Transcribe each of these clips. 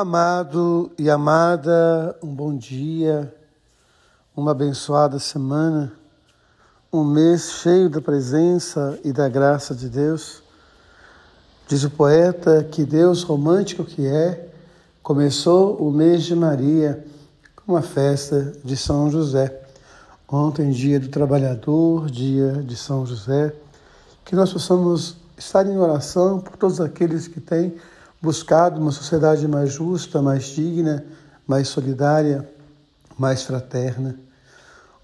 Amado e amada, um bom dia, uma abençoada semana, um mês cheio da presença e da graça de Deus. Diz o poeta que Deus, romântico que é, começou o mês de Maria com a festa de São José. Ontem, dia do trabalhador, dia de São José, que nós possamos estar em oração por todos aqueles que têm buscado uma sociedade mais justa, mais digna, mais solidária, mais fraterna.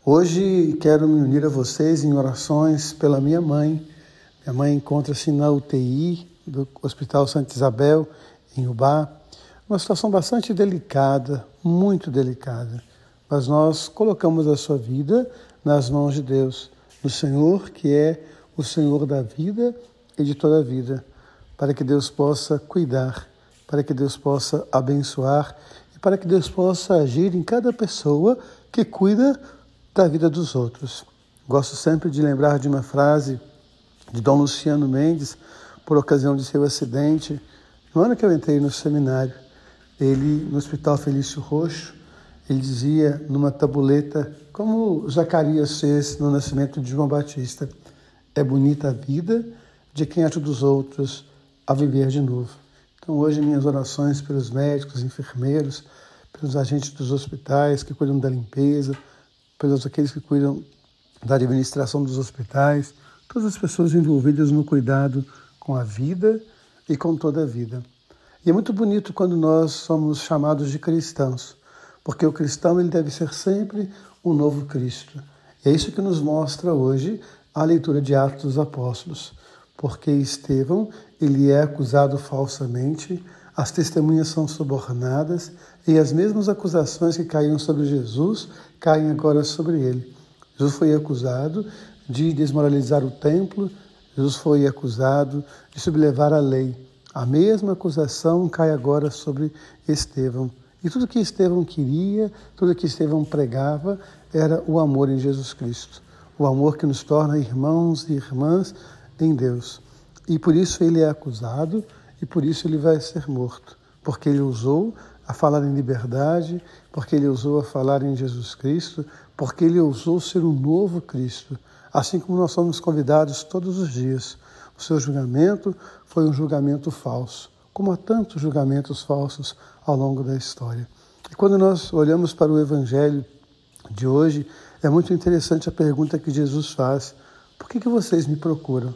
Hoje quero me unir a vocês em orações pela minha mãe. Minha mãe encontra-se na UTI do Hospital Santa Isabel, em Ubá. Uma situação bastante delicada, muito delicada. Mas nós colocamos a sua vida nas mãos de Deus, do Senhor, que é o Senhor da vida e de toda a vida para que Deus possa cuidar, para que Deus possa abençoar e para que Deus possa agir em cada pessoa que cuida da vida dos outros. Gosto sempre de lembrar de uma frase de Dom Luciano Mendes, por ocasião de seu acidente, no ano que eu entrei no seminário. Ele, no Hospital Felício Roxo, ele dizia numa tabuleta, como Zacarias fez no nascimento de João Batista: É bonita a vida de quem ajuda os outros a viver de novo. Então, hoje, minhas orações pelos médicos, enfermeiros, pelos agentes dos hospitais que cuidam da limpeza, pelos aqueles que cuidam da administração dos hospitais, todas as pessoas envolvidas no cuidado com a vida e com toda a vida. E é muito bonito quando nós somos chamados de cristãos, porque o cristão ele deve ser sempre um novo Cristo. E é isso que nos mostra hoje a leitura de Atos dos Apóstolos porque Estevão ele é acusado falsamente, as testemunhas são subornadas e as mesmas acusações que caíam sobre Jesus caem agora sobre ele. Jesus foi acusado de desmoralizar o templo, Jesus foi acusado de sublevar a lei. A mesma acusação cai agora sobre Estevão. E tudo que Estevão queria, tudo que Estevão pregava, era o amor em Jesus Cristo. O amor que nos torna irmãos e irmãs em Deus. E por isso ele é acusado e por isso ele vai ser morto, porque ele usou a falar em liberdade, porque ele usou a falar em Jesus Cristo, porque ele ousou ser um novo Cristo, assim como nós somos convidados todos os dias. O seu julgamento foi um julgamento falso, como há tantos julgamentos falsos ao longo da história. E quando nós olhamos para o Evangelho de hoje, é muito interessante a pergunta que Jesus faz: Por que, que vocês me procuram?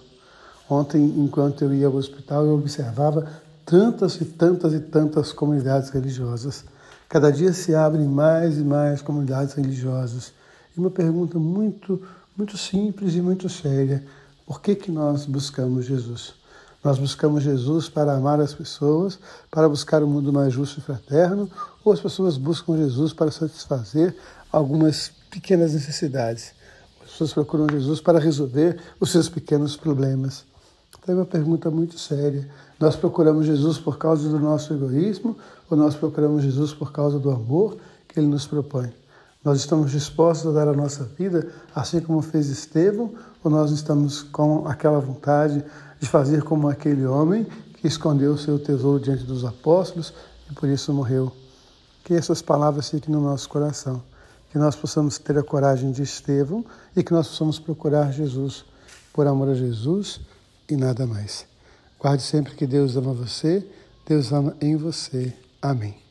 Ontem, enquanto eu ia ao hospital, eu observava tantas e tantas e tantas comunidades religiosas. Cada dia se abrem mais e mais comunidades religiosas. E uma pergunta muito, muito simples e muito séria: por que, que nós buscamos Jesus? Nós buscamos Jesus para amar as pessoas, para buscar um mundo mais justo e fraterno, ou as pessoas buscam Jesus para satisfazer algumas pequenas necessidades? As pessoas procuram Jesus para resolver os seus pequenos problemas. Então é uma pergunta muito séria. Nós procuramos Jesus por causa do nosso egoísmo ou nós procuramos Jesus por causa do amor que ele nos propõe? Nós estamos dispostos a dar a nossa vida, assim como fez Estevão, ou nós estamos com aquela vontade de fazer como aquele homem que escondeu o seu tesouro diante dos apóstolos e por isso morreu? Que essas palavras fiquem no nosso coração, que nós possamos ter a coragem de Estevão e que nós possamos procurar Jesus por amor a Jesus e nada mais. Guarde sempre que Deus ama você, Deus ama em você. Amém.